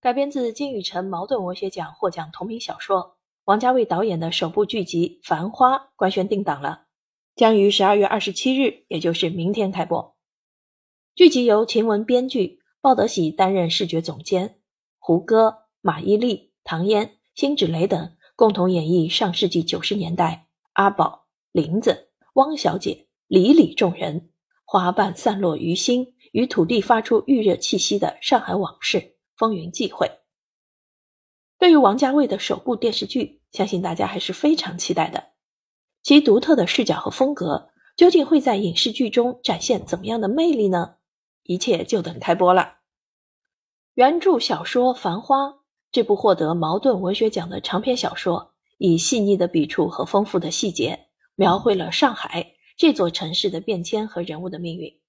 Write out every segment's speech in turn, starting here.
改编自金宇澄茅盾文学奖获奖同名小说，王家卫导演的首部剧集《繁花》官宣定档了，将于十二月二十七日，也就是明天开播。剧集由秦雯编剧，鲍德喜担任视觉总监，胡歌、马伊琍、唐嫣、辛芷蕾等共同演绎上世纪九十年代阿宝、林子、汪小姐、李李众人花瓣散落于心，与土地发出预热气息的上海往事。风云际会。对于王家卫的首部电视剧，相信大家还是非常期待的。其独特的视角和风格，究竟会在影视剧中展现怎么样的魅力呢？一切就等开播了。原著小说《繁花》这部获得茅盾文学奖的长篇小说，以细腻的笔触和丰富的细节，描绘了上海这座城市的变迁和人物的命运，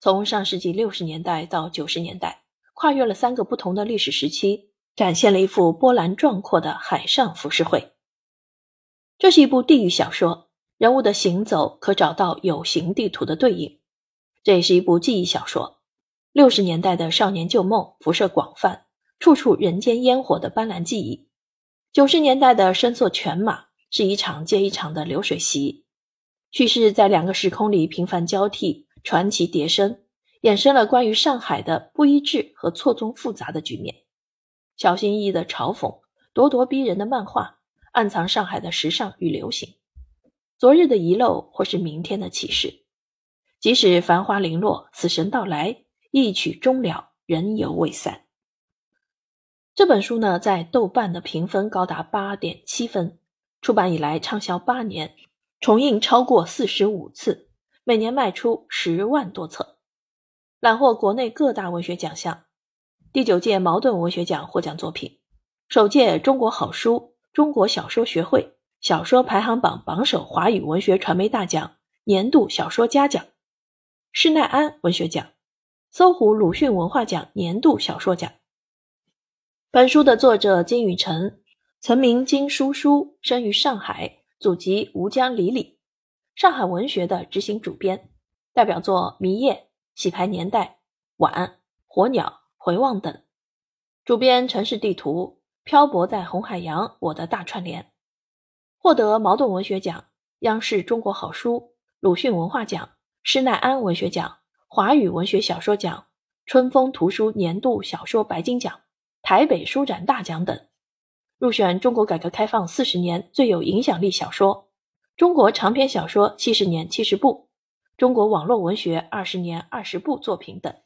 从上世纪六十年代到九十年代。跨越了三个不同的历史时期，展现了一幅波澜壮阔的海上浮世绘。这是一部地域小说，人物的行走可找到有形地图的对应。这也是一部记忆小说，六十年代的少年旧梦辐射广泛，处处人间烟火的斑斓记忆；九十年代的深色犬马是一场接一场的流水席，叙事在两个时空里频繁交替，传奇迭生。衍生了关于上海的不一致和错综复杂的局面，小心翼翼的嘲讽，咄咄逼人的漫画，暗藏上海的时尚与流行，昨日的遗漏或是明天的启示。即使繁华零落，死神到来，一曲终了，人犹未散。这本书呢，在豆瓣的评分高达八点七分，出版以来畅销八年，重印超过四十五次，每年卖出十万多册。揽获国内各大文学奖项，第九届茅盾文学奖获奖作品，首届中国好书中国小说学会小说排行榜榜首华语文学传媒大奖年度小说家奖，施耐庵文学奖，搜狐鲁迅文化奖年度小说奖。本书的作者金宇澄，曾名金叔叔，生于上海，祖籍吴江里里，上海文学的执行主编，代表作《迷夜》。洗牌年代、晚、火鸟、回望等，主编城市地图、漂泊在红海洋、我的大串联，获得茅盾文学奖、央视中国好书、鲁迅文化奖、施耐庵文学奖、华语文学小说奖、春风图书年度小说白金奖、台北书展大奖等，入选中国改革开放四十年最有影响力小说、中国长篇小说七十年七十部。中国网络文学二十年二十部作品等。